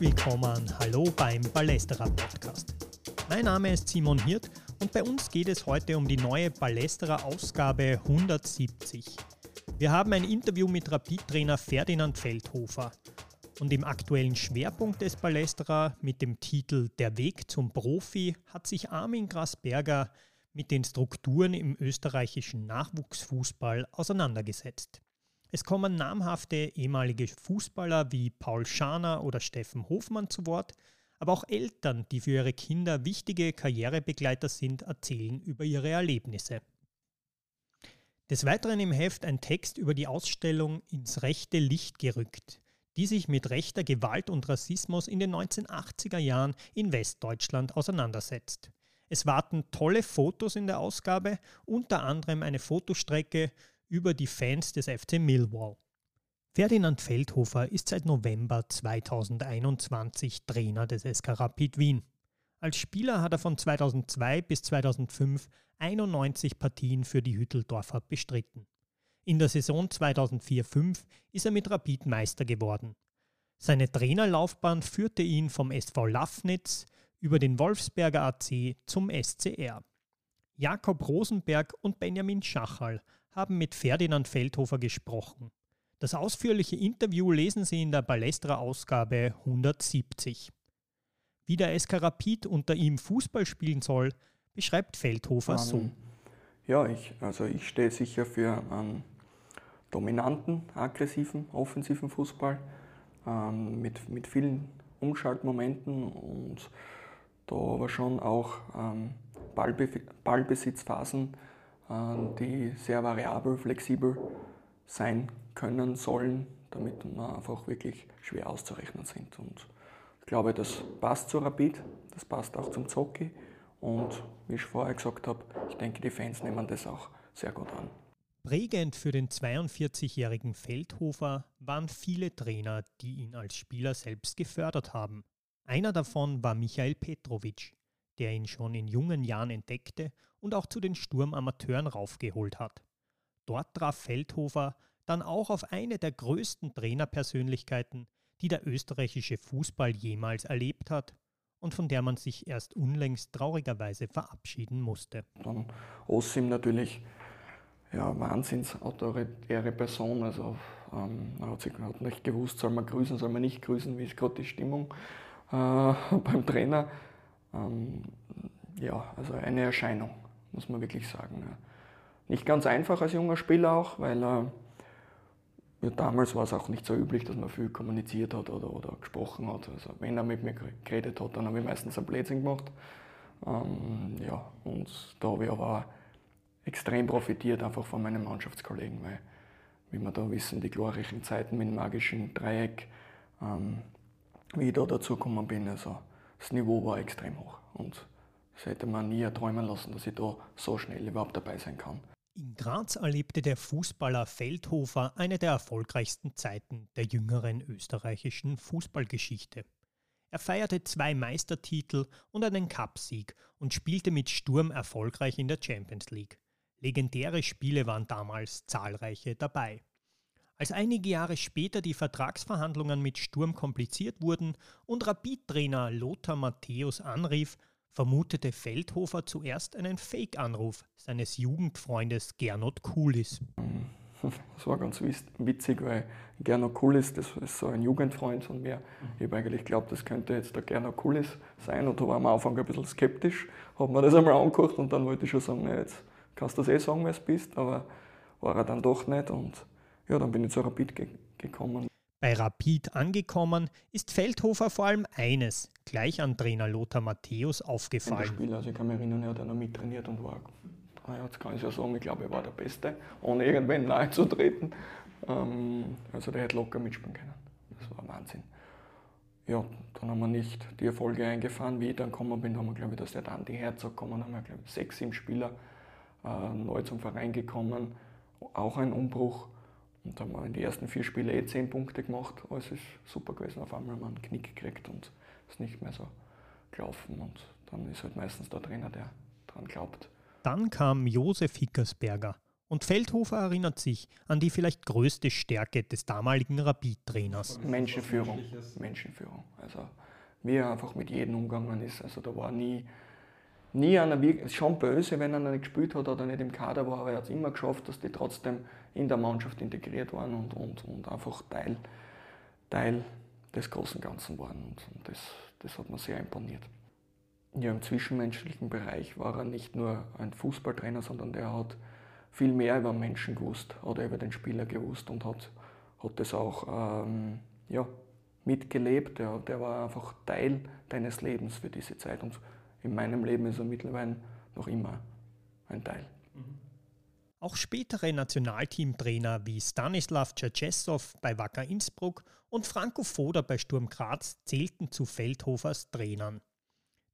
Willkommen, hallo beim Ballesterer Podcast. Mein Name ist Simon Hirt und bei uns geht es heute um die neue Ballesterer Ausgabe 170. Wir haben ein Interview mit Rapid-Trainer Ferdinand Feldhofer. Und im aktuellen Schwerpunkt des Ballesterer mit dem Titel Der Weg zum Profi hat sich Armin Grasberger mit den Strukturen im österreichischen Nachwuchsfußball auseinandergesetzt. Es kommen namhafte ehemalige Fußballer wie Paul Schaner oder Steffen Hofmann zu Wort, aber auch Eltern, die für ihre Kinder wichtige Karrierebegleiter sind, erzählen über ihre Erlebnisse. Des Weiteren im Heft ein Text über die Ausstellung Ins rechte Licht gerückt, die sich mit rechter Gewalt und Rassismus in den 1980er Jahren in Westdeutschland auseinandersetzt. Es warten tolle Fotos in der Ausgabe, unter anderem eine Fotostrecke über die Fans des FC Millwall. Ferdinand Feldhofer ist seit November 2021 Trainer des SK Rapid Wien. Als Spieler hat er von 2002 bis 2005 91 Partien für die Hütteldorfer bestritten. In der Saison 2004-05 ist er mit Rapid Meister geworden. Seine Trainerlaufbahn führte ihn vom SV Lafnitz über den Wolfsberger AC zum SCR. Jakob Rosenberg und Benjamin Schachal haben mit Ferdinand Feldhofer gesprochen. Das ausführliche Interview lesen Sie in der Ballestra-Ausgabe 170. Wie der SK Rapid unter ihm Fußball spielen soll, beschreibt Feldhofer um, so. Ähm, ja, ich, also ich stehe sicher für einen dominanten, aggressiven, offensiven Fußball ähm, mit, mit vielen Umschaltmomenten und da aber schon auch ähm, Ballbe Ballbesitzphasen die sehr variabel, flexibel sein können, sollen, damit wir einfach wirklich schwer auszurechnen sind. Und ich glaube, das passt zu Rapid, das passt auch zum Zocki. Und wie ich vorher gesagt habe, ich denke, die Fans nehmen das auch sehr gut an. Prägend für den 42-jährigen Feldhofer waren viele Trainer, die ihn als Spieler selbst gefördert haben. Einer davon war Michael Petrovic, der ihn schon in jungen Jahren entdeckte und auch zu den Sturmamateuren raufgeholt hat. Dort traf Feldhofer dann auch auf eine der größten Trainerpersönlichkeiten, die der österreichische Fußball jemals erlebt hat und von der man sich erst unlängst traurigerweise verabschieden musste. Dann Ossim natürlich ja, wahnsinns autoritäre Person. Also ähm, hat, sich, hat nicht gewusst, soll man grüßen, soll man nicht grüßen, wie ist gerade die Stimmung äh, beim Trainer. Ähm, ja, also eine Erscheinung, muss man wirklich sagen. Ja. Nicht ganz einfach als junger Spieler auch, weil äh, ja, damals war es auch nicht so üblich, dass man viel kommuniziert hat oder, oder gesprochen hat. Also wenn er mit mir geredet hat, dann habe ich meistens ein Blödsinn gemacht. Ähm, ja, und da habe ich aber extrem profitiert einfach von meinen Mannschaftskollegen, weil, wie wir da wissen, die glorreichen Zeiten mit dem magischen Dreieck, ähm, wie ich da dazu gekommen bin, also das Niveau war extrem hoch. Und das hätte man nie erträumen lassen, dass ich da so schnell überhaupt dabei sein kann. In Graz erlebte der Fußballer Feldhofer eine der erfolgreichsten Zeiten der jüngeren österreichischen Fußballgeschichte. Er feierte zwei Meistertitel und einen Cupsieg und spielte mit Sturm erfolgreich in der Champions League. Legendäre Spiele waren damals zahlreiche dabei. Als einige Jahre später die Vertragsverhandlungen mit Sturm kompliziert wurden und Rapid-Trainer Lothar Matthäus anrief, vermutete Feldhofer zuerst einen Fake-Anruf seines Jugendfreundes Gernot Kulis. Das war ganz witzig, weil Gernot Kulis, das ist so ein Jugendfreund von mir. Ich habe eigentlich geglaubt, das könnte jetzt der Gernot Kulis sein und da war am Anfang ein bisschen skeptisch, habe mir das einmal angeguckt und dann wollte ich schon sagen, jetzt kannst du das eh sagen, wer es bist, aber war er dann doch nicht und ja, dann bin ich zu Rapid ge gekommen. Bei Rapid angekommen ist Feldhofer vor allem eines gleich an Trainer Lothar Matthäus aufgefallen. Spieler, also ich kann mich erinnern, er hat noch mittrainiert und war, jetzt kann ich ja sagen, ich glaube, er war der Beste, ohne irgendwen nahe zu treten. Ähm, also der hätte locker mitspielen können. Das war Wahnsinn. Ja, dann haben wir nicht die Erfolge eingefahren. Wie ich dann gekommen bin, haben wir, glaube ich, dass der Andi Herzog gekommen, haben wir, glaube ich, sechs, sieben Spieler äh, neu zum Verein gekommen. Auch ein Umbruch. Und da haben wir in die ersten vier Spiele eh zehn Punkte gemacht. Alles ist super gewesen. Auf einmal haben wir einen Knick gekriegt und ist nicht mehr so gelaufen. Und dann ist halt meistens der Trainer, der dran glaubt. Dann kam Josef Hickersberger Und Feldhofer erinnert sich an die vielleicht größte Stärke des damaligen Rapid-Trainers. Menschenführung. Menschenführung. Also wie er einfach mit jedem umgegangen ist. Also da war nie, nie einer, ist schon böse, wenn einer nicht gespielt hat oder nicht im Kader war, aber er hat es immer geschafft, dass die trotzdem in der Mannschaft integriert waren und, und, und einfach Teil, Teil des großen Ganzen waren. Und, und das, das hat mir sehr imponiert. Ja, im zwischenmenschlichen Bereich war er nicht nur ein Fußballtrainer, sondern der hat viel mehr über Menschen gewusst oder über den Spieler gewusst und hat, hat das auch ähm, ja, mitgelebt. Der, der war einfach Teil deines Lebens für diese Zeit. Und in meinem Leben ist er mittlerweile noch immer ein Teil. Auch spätere Nationalteamtrainer wie Stanislav Tschetschesow bei Wacker Innsbruck und Franco Foda bei Sturm Graz zählten zu Feldhofers Trainern.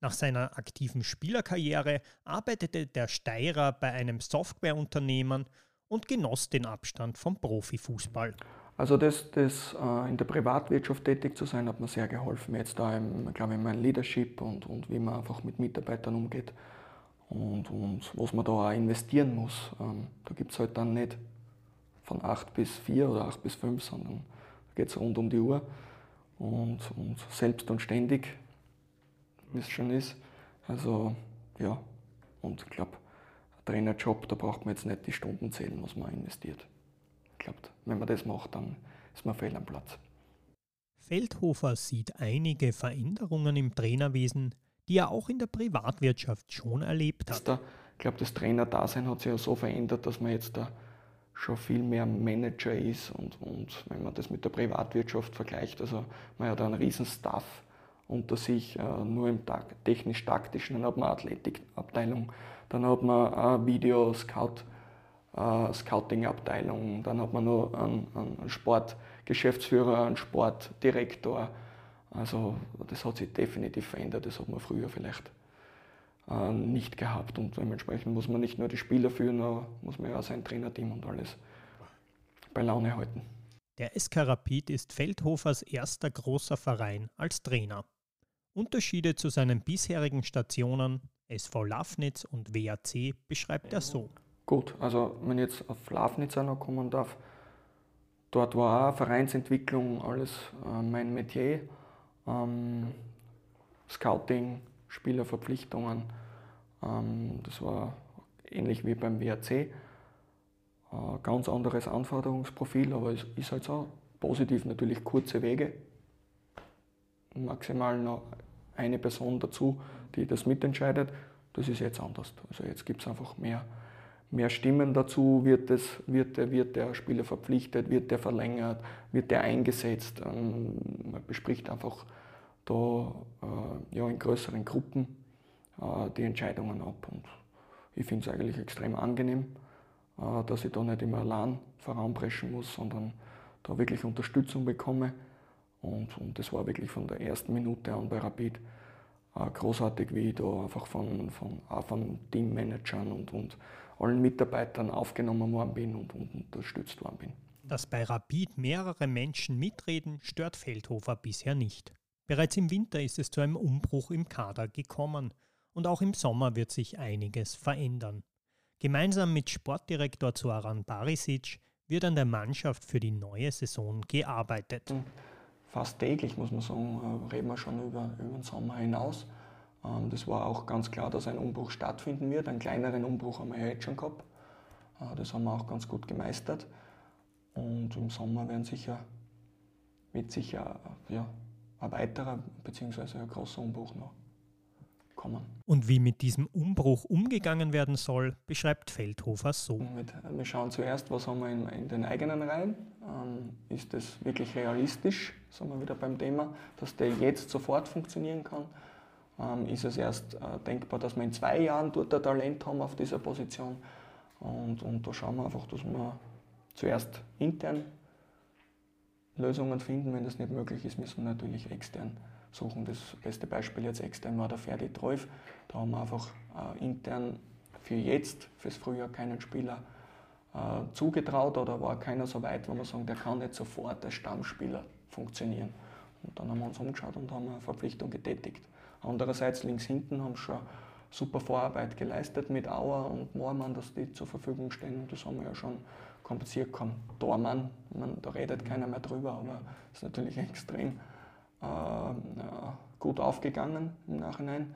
Nach seiner aktiven Spielerkarriere arbeitete der Steirer bei einem Softwareunternehmen und genoss den Abstand vom Profifußball. Also das, das äh, in der Privatwirtschaft tätig zu sein, hat mir sehr geholfen. Jetzt da, glaube ich, mein Leadership und, und wie man einfach mit Mitarbeitern umgeht und, und was man da auch investieren muss. Ähm, da gibt es halt dann nicht von 8 bis 4 oder 8 bis 5, sondern da geht es rund um die Uhr und, und selbst und ständig, wie es schon ist. Also ja, und ich glaube, Trainerjob, da braucht man jetzt nicht die Stunden zählen, was man investiert glaube, wenn man das macht, dann ist man fehl am Platz. Feldhofer sieht einige Veränderungen im Trainerwesen, die er auch in der Privatwirtschaft schon erlebt hat. Ich glaube, das Trainerdasein hat sich ja so verändert, dass man jetzt da schon viel mehr Manager ist und, und wenn man das mit der Privatwirtschaft vergleicht, also man hat einen riesen Staff unter sich, äh, nur im technisch-taktischen, dann hat man Athletikabteilung, dann hat man eine Video-Scout- äh, Scouting-Abteilung, dann hat man noch einen, einen Sportgeschäftsführer, einen Sportdirektor. Also das hat sich definitiv verändert, das hat man früher vielleicht äh, nicht gehabt und dementsprechend muss man nicht nur die Spieler führen, aber muss man ja auch sein Trainerteam und alles bei Laune halten. Der SK Rapid ist Feldhofers erster großer Verein als Trainer. Unterschiede zu seinen bisherigen Stationen SV Lafnitz und WAC beschreibt er so. Gut, also wenn ich jetzt auf Lafnitz noch kommen darf, dort war auch Vereinsentwicklung alles äh, mein Metier. Ähm, Scouting, Spielerverpflichtungen, ähm, das war ähnlich wie beim WRC. Äh, ganz anderes Anforderungsprofil, aber es ist halt so. Positiv natürlich kurze Wege. Maximal noch eine Person dazu, die das mitentscheidet. Das ist jetzt anders. Also jetzt gibt es einfach mehr mehr Stimmen dazu, wird, das, wird, der, wird der Spieler verpflichtet, wird der verlängert, wird der eingesetzt. Ähm, man bespricht einfach da äh, ja, in größeren Gruppen äh, die Entscheidungen ab. Und ich finde es eigentlich extrem angenehm, äh, dass ich da nicht immer allein voranpreschen muss, sondern da wirklich Unterstützung bekomme. Und, und das war wirklich von der ersten Minute an bei Rapid großartig, wie ich da einfach von, von, von Teammanagern und, und allen Mitarbeitern aufgenommen worden bin und, und unterstützt worden bin. Dass bei Rapid mehrere Menschen mitreden, stört Feldhofer bisher nicht. Bereits im Winter ist es zu einem Umbruch im Kader gekommen und auch im Sommer wird sich einiges verändern. Gemeinsam mit Sportdirektor Zoran Barisic wird an der Mannschaft für die neue Saison gearbeitet. Fast täglich, muss man sagen, äh, reden wir schon über, über den Sommer hinaus. Ähm, das war auch ganz klar, dass ein Umbruch stattfinden wird. Einen kleineren Umbruch haben wir ja jetzt schon gehabt. Äh, das haben wir auch ganz gut gemeistert. Und im Sommer werden sicher, wird sicher ja, ein weiterer bzw. ein großer Umbruch noch kommen. Und wie mit diesem Umbruch umgegangen werden soll, beschreibt Feldhofer so. wir schauen zuerst, was haben wir in, in den eigenen Reihen. Ähm, ist das wirklich realistisch, sind wir wieder beim Thema, dass der jetzt sofort funktionieren kann ähm, ist es erst äh, denkbar, dass wir in zwei Jahren dort ein Talent haben auf dieser Position. Und, und da schauen wir einfach, dass wir zuerst intern Lösungen finden. Wenn das nicht möglich ist, müssen wir natürlich extern suchen. Das beste Beispiel jetzt extern war der Ferdi Treuf. Da haben wir einfach äh, intern für jetzt, fürs Frühjahr, keinen Spieler äh, zugetraut oder war keiner so weit, wo wir sagen, der kann nicht sofort als Stammspieler funktionieren. Und dann haben wir uns umgeschaut und haben eine Verpflichtung getätigt. Andererseits links hinten haben schon super Vorarbeit geleistet mit Auer und Moormann, dass die zur Verfügung stehen. Das haben wir ja schon kompensiert gehabt. Dormann, man, da redet keiner mehr drüber, aber ist natürlich extrem äh, gut aufgegangen im Nachhinein.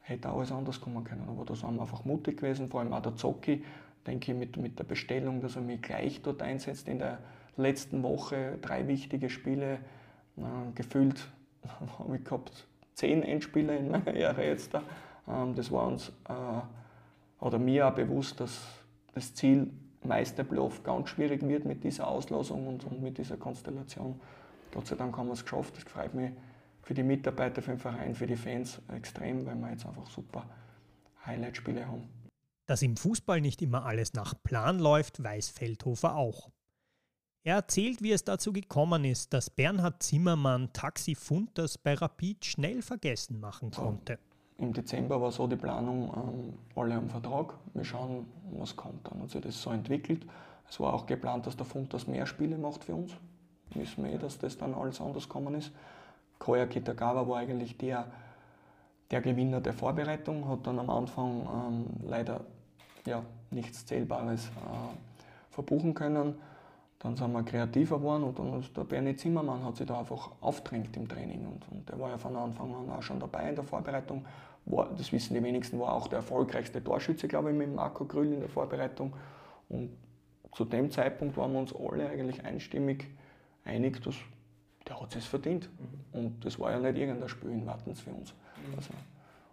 Hätte alles anders kommen können, aber da sind wir einfach mutig gewesen, vor allem auch der Zocki, denke ich, mit, mit der Bestellung, dass er mich gleich dort einsetzt. In der letzten Woche drei wichtige Spiele, äh, gefühlt habe ich gehabt zehn Endspiele in meiner Ehre jetzt da. Ähm, das war uns äh, oder mir auch bewusst, dass das Ziel Meisterplayoff ganz schwierig wird mit dieser Auslosung und, und mit dieser Konstellation. Gott sei Dank haben wir es geschafft. Das freut mich für die Mitarbeiter, für den Verein, für die Fans extrem, weil wir jetzt einfach super Highlight-Spiele haben. Dass im Fußball nicht immer alles nach Plan läuft, weiß Feldhofer auch. Er erzählt, wie es dazu gekommen ist, dass Bernhard Zimmermann Taxi Funtas bei Rapid schnell vergessen machen konnte. Im Dezember war so die Planung, ähm, alle am Vertrag, wir schauen, was kommt. Dann hat sich das so entwickelt. Es war auch geplant, dass der Funtas mehr Spiele macht für uns. Wissen wir eh, dass das dann alles anders gekommen ist. Koya Kitagawa war eigentlich der, der Gewinner der Vorbereitung, hat dann am Anfang ähm, leider ja, nichts Zählbares äh, verbuchen können. Dann sind wir kreativer geworden und dann der Bernie Zimmermann hat sich da einfach aufdrängt im Training. Und, und der war ja von Anfang an auch schon dabei in der Vorbereitung. War, das wissen die wenigsten, war auch der erfolgreichste Torschütze, glaube ich, mit Marco Grüll in der Vorbereitung. Und zu dem Zeitpunkt waren wir uns alle eigentlich einstimmig einig, dass der hat es verdient. Mhm. Und das war ja nicht irgendein Spiel in Wattens für uns. Mhm. Also,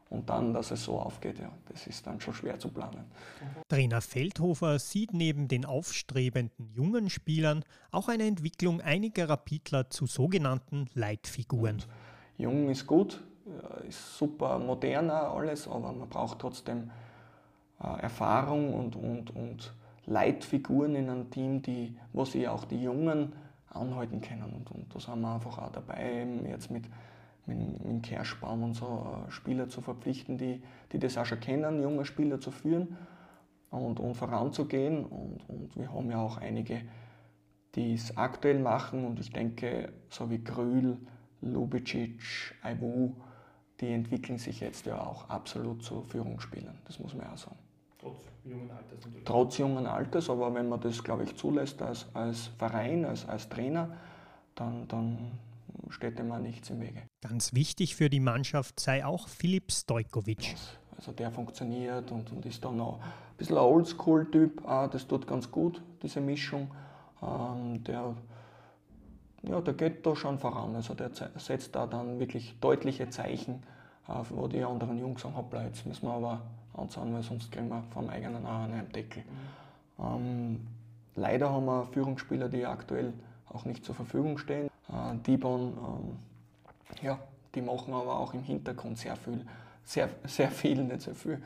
und dann, dass es so aufgeht, ja, das ist dann schon schwer zu planen. Trainer Feldhofer sieht neben den aufstrebenden jungen Spielern auch eine Entwicklung einiger Rapidler zu sogenannten Leitfiguren. Und jung ist gut, ist super moderner alles, aber man braucht trotzdem äh, Erfahrung und, und, und Leitfiguren in einem Team, die, wo sie auch die Jungen anhalten können. Und, und da sind wir einfach auch dabei, jetzt mit mit, mit Kerschbaum und so äh, Spieler zu verpflichten, die, die das auch schon kennen, junge Spieler zu führen und, und voranzugehen. Und, und wir haben ja auch einige, die es aktuell machen und ich denke, so wie Grül, Lubicic, Aiwu, die entwickeln sich jetzt ja auch absolut zu Führungsspielern. Das muss man auch sagen. Trotz jungen Alters natürlich. Trotz jungen Alters, aber wenn man das, glaube ich, zulässt als, als Verein, als, als Trainer, dann, dann steht dem auch nichts im Wege. Ganz wichtig für die Mannschaft sei auch Filip Stojkovic. Also der funktioniert und, und ist dann auch ein bisschen ein Oldschool-Typ. Das tut ganz gut, diese Mischung. Ähm, der, ja, der geht da schon voran. Also der setzt da dann wirklich deutliche Zeichen, wo die anderen Jungs sagen, hoppla, jetzt müssen wir aber anzahlen, weil sonst kriegen wir vom eigenen Ahn einen Deckel. Mhm. Ähm, leider haben wir Führungsspieler, die aktuell auch nicht zur Verfügung stehen. Äh, Dibon, ähm, ja, die machen aber auch im Hintergrund sehr viel, sehr, sehr viel, nicht sehr viel,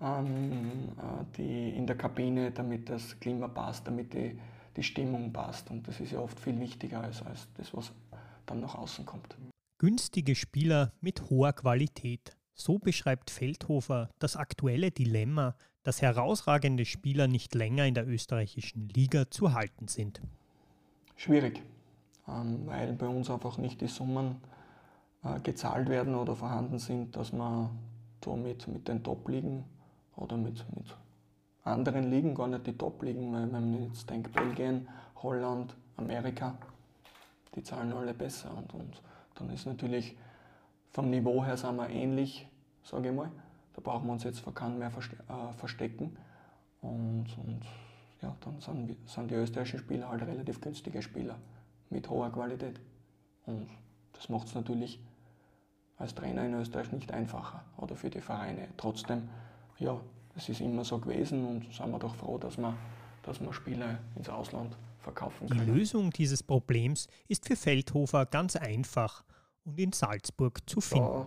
ähm, äh, die in der Kabine, damit das Klima passt, damit die, die Stimmung passt. Und das ist ja oft viel wichtiger als, als das, was dann nach außen kommt. Günstige Spieler mit hoher Qualität. So beschreibt Feldhofer das aktuelle Dilemma, dass herausragende Spieler nicht länger in der österreichischen Liga zu halten sind. Schwierig. Ähm, weil bei uns einfach nicht die Summen äh, gezahlt werden oder vorhanden sind, dass man da mit, mit den Top-Ligen oder mit, mit anderen Ligen, gar nicht die Top-Ligen, weil wenn man jetzt denkt, Belgien, Holland, Amerika, die zahlen alle besser und, und dann ist natürlich vom Niveau her sind wir ähnlich, sage ich mal. Da brauchen wir uns jetzt vor keinem mehr äh, verstecken. Und, und ja, dann sind, sind die österreichischen Spieler halt relativ günstige Spieler mit hoher Qualität. Und das macht es natürlich als Trainer in Österreich nicht einfacher oder für die Vereine. Trotzdem, ja, es ist immer so gewesen und sind wir doch froh, dass wir, dass wir Spieler ins Ausland verkaufen können. Die Lösung dieses Problems ist für Feldhofer ganz einfach und in Salzburg zu finden. Ja,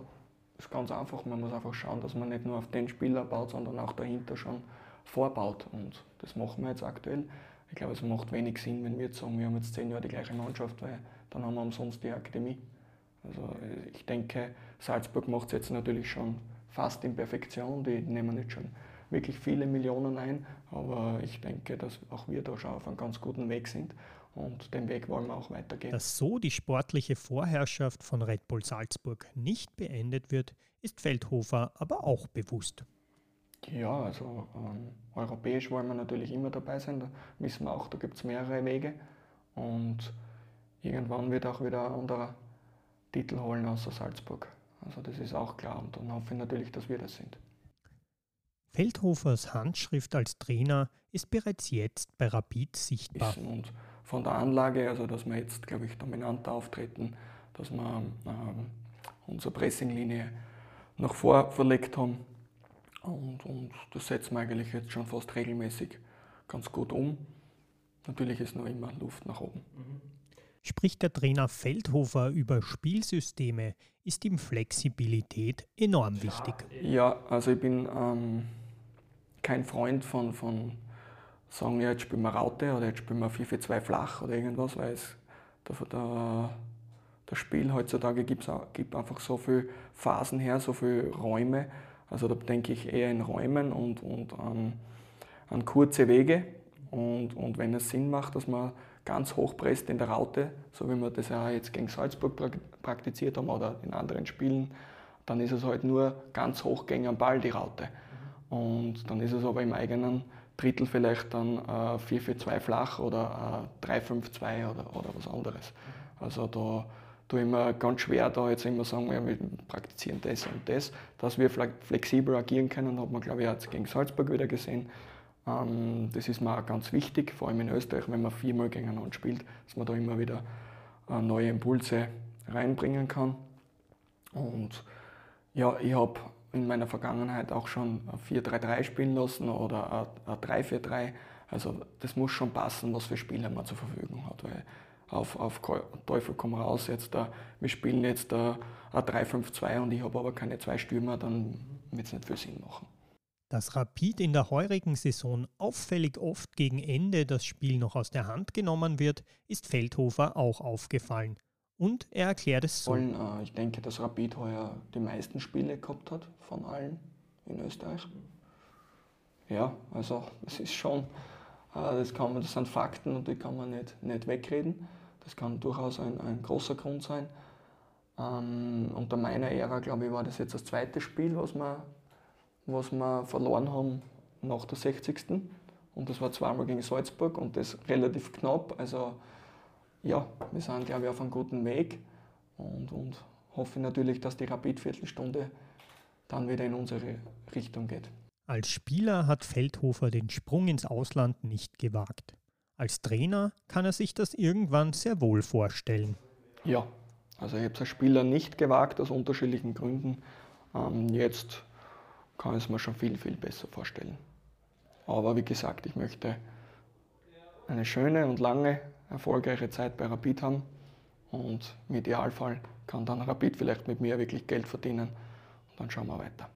ist ganz einfach. Man muss einfach schauen, dass man nicht nur auf den Spieler baut, sondern auch dahinter schon vorbaut. Und das machen wir jetzt aktuell. Ich glaube, es macht wenig Sinn, wenn wir jetzt sagen, wir haben jetzt zehn Jahre die gleiche Mannschaft, weil dann haben wir umsonst die Akademie. Also äh, ich denke, Salzburg macht es jetzt natürlich schon fast in Perfektion. Die nehmen jetzt schon wirklich viele Millionen ein, aber ich denke, dass auch wir da schon auf einem ganz guten Weg sind und den Weg wollen wir auch weitergehen. Dass so die sportliche Vorherrschaft von Red Bull Salzburg nicht beendet wird, ist Feldhofer aber auch bewusst. Ja, also ähm, europäisch wollen wir natürlich immer dabei sein. Da wissen wir auch, da gibt es mehrere Wege. Und irgendwann wird auch wieder ein anderer Titel holen außer Salzburg. Also das ist auch klar und dann hoffe ich natürlich, dass wir das sind. Feldhofers Handschrift als Trainer ist bereits jetzt bei Rapid sichtbar. Und von der Anlage, also dass wir jetzt, glaube ich, dominanter auftreten, dass wir ähm, unsere Pressinglinie nach vor verlegt haben. Und, und das setzen wir eigentlich jetzt schon fast regelmäßig ganz gut um. Natürlich ist noch immer Luft nach oben. Spricht der Trainer Feldhofer über Spielsysteme, ist ihm Flexibilität enorm wichtig. Ja, also ich bin ähm, kein Freund von, von sagen, ja, jetzt spielen wir Raute oder jetzt spielen wir 4-4-2 flach oder irgendwas, weil es der, der, das Spiel heutzutage gibt's auch, gibt einfach so viele Phasen her, so viele Räume. Also da denke ich eher in Räumen und, und an, an kurze Wege. Und, und wenn es Sinn macht, dass man ganz hoch presst in der Raute, so wie wir das ja jetzt gegen Salzburg praktiziert haben oder in anderen Spielen, dann ist es halt nur ganz hoch gegen den Ball die Raute. Und dann ist es aber im eigenen Drittel vielleicht dann äh, 4-4-2 flach oder äh, 3-5-2 oder, oder was anderes. Also da tue ich mir ganz schwer, da jetzt immer sagen, ja, wir praktizieren das und das. Dass wir flexibel agieren können, hat man, glaube ich, jetzt gegen Salzburg wieder gesehen. Ähm, das ist mir auch ganz wichtig, vor allem in Österreich, wenn man viermal gegeneinander spielt, dass man da immer wieder äh, neue Impulse reinbringen kann. Und ja, ich habe in meiner Vergangenheit auch schon 4-3-3 spielen lassen oder ein 3-4-3. Also das muss schon passen, was für Spieler man zur Verfügung hat. Weil auf, auf Teufel komm raus, jetzt da, wir spielen jetzt ein 3-5-2 und ich habe aber keine zwei Stürmer, dann wird es nicht viel Sinn machen. Dass Rapid in der heurigen Saison auffällig oft gegen Ende das Spiel noch aus der Hand genommen wird, ist Feldhofer auch aufgefallen. Und er erklärt es so. Äh, ich denke, dass Rapid heuer die meisten Spiele gehabt hat von allen in Österreich. Ja, also es ist schon, äh, das, kann man, das sind Fakten und die kann man nicht, nicht wegreden. Das kann durchaus ein, ein großer Grund sein. Ähm, unter meiner Ära, glaube ich, war das jetzt das zweite Spiel, was wir, was wir verloren haben nach der 60. Und das war zweimal gegen Salzburg und das relativ knapp. Also ja, wir sind, glaube ich, auf einem guten Weg und, und hoffe natürlich, dass die Rapid-Viertelstunde dann wieder in unsere Richtung geht. Als Spieler hat Feldhofer den Sprung ins Ausland nicht gewagt. Als Trainer kann er sich das irgendwann sehr wohl vorstellen. Ja, also ich habe es als Spieler nicht gewagt, aus unterschiedlichen Gründen. Ähm, jetzt kann ich es mir schon viel, viel besser vorstellen. Aber wie gesagt, ich möchte eine schöne und lange erfolgreiche Zeit bei Rapid haben und im Idealfall kann dann Rapid vielleicht mit mir wirklich Geld verdienen und dann schauen wir weiter.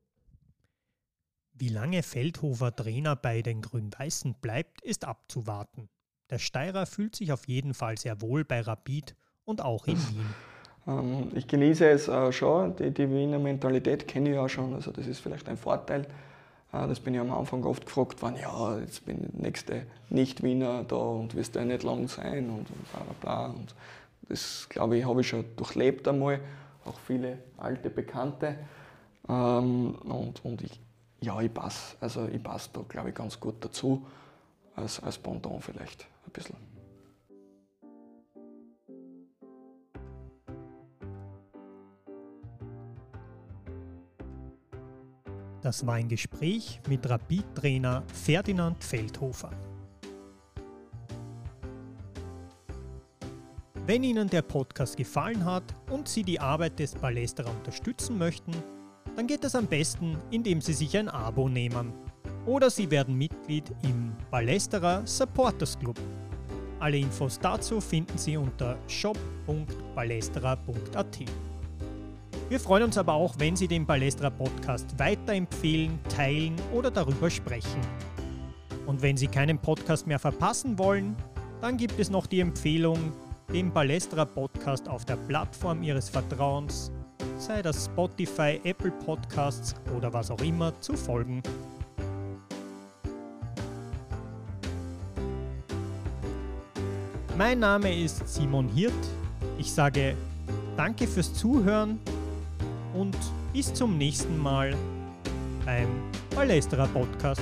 Wie lange Feldhofer Trainer bei den Grün-Weißen bleibt, ist abzuwarten. Der Steirer fühlt sich auf jeden Fall sehr wohl bei Rapid und auch in Wien. Ähm, ich genieße es äh, schon, die, die Wiener Mentalität kenne ich ja schon, also das ist vielleicht ein Vorteil. Ah, das bin ich am Anfang oft gefragt worden, ja, jetzt bin ich der nächste Nicht-Wiener da und wirst ja nicht lang sein und, bla bla bla. Und das, glaube ich, habe ich schon durchlebt einmal, auch viele alte Bekannte. Ähm, und und ich, ja, ich passe, also ich passe da, glaube ich, ganz gut dazu, als, als Pendant vielleicht ein bisschen. Das war ein Gespräch mit Rapid-Trainer Ferdinand Feldhofer. Wenn Ihnen der Podcast gefallen hat und Sie die Arbeit des Ballesterer unterstützen möchten, dann geht das am besten, indem Sie sich ein Abo nehmen. Oder Sie werden Mitglied im Ballesterer Supporters Club. Alle Infos dazu finden Sie unter shop.ballesterer.at. Wir freuen uns aber auch, wenn Sie den Balestra Podcast weiterempfehlen, teilen oder darüber sprechen. Und wenn Sie keinen Podcast mehr verpassen wollen, dann gibt es noch die Empfehlung, dem Balestra Podcast auf der Plattform Ihres Vertrauens, sei das Spotify, Apple Podcasts oder was auch immer, zu folgen. Mein Name ist Simon Hirt. Ich sage danke fürs Zuhören und bis zum nächsten Mal beim Palästerer Podcast.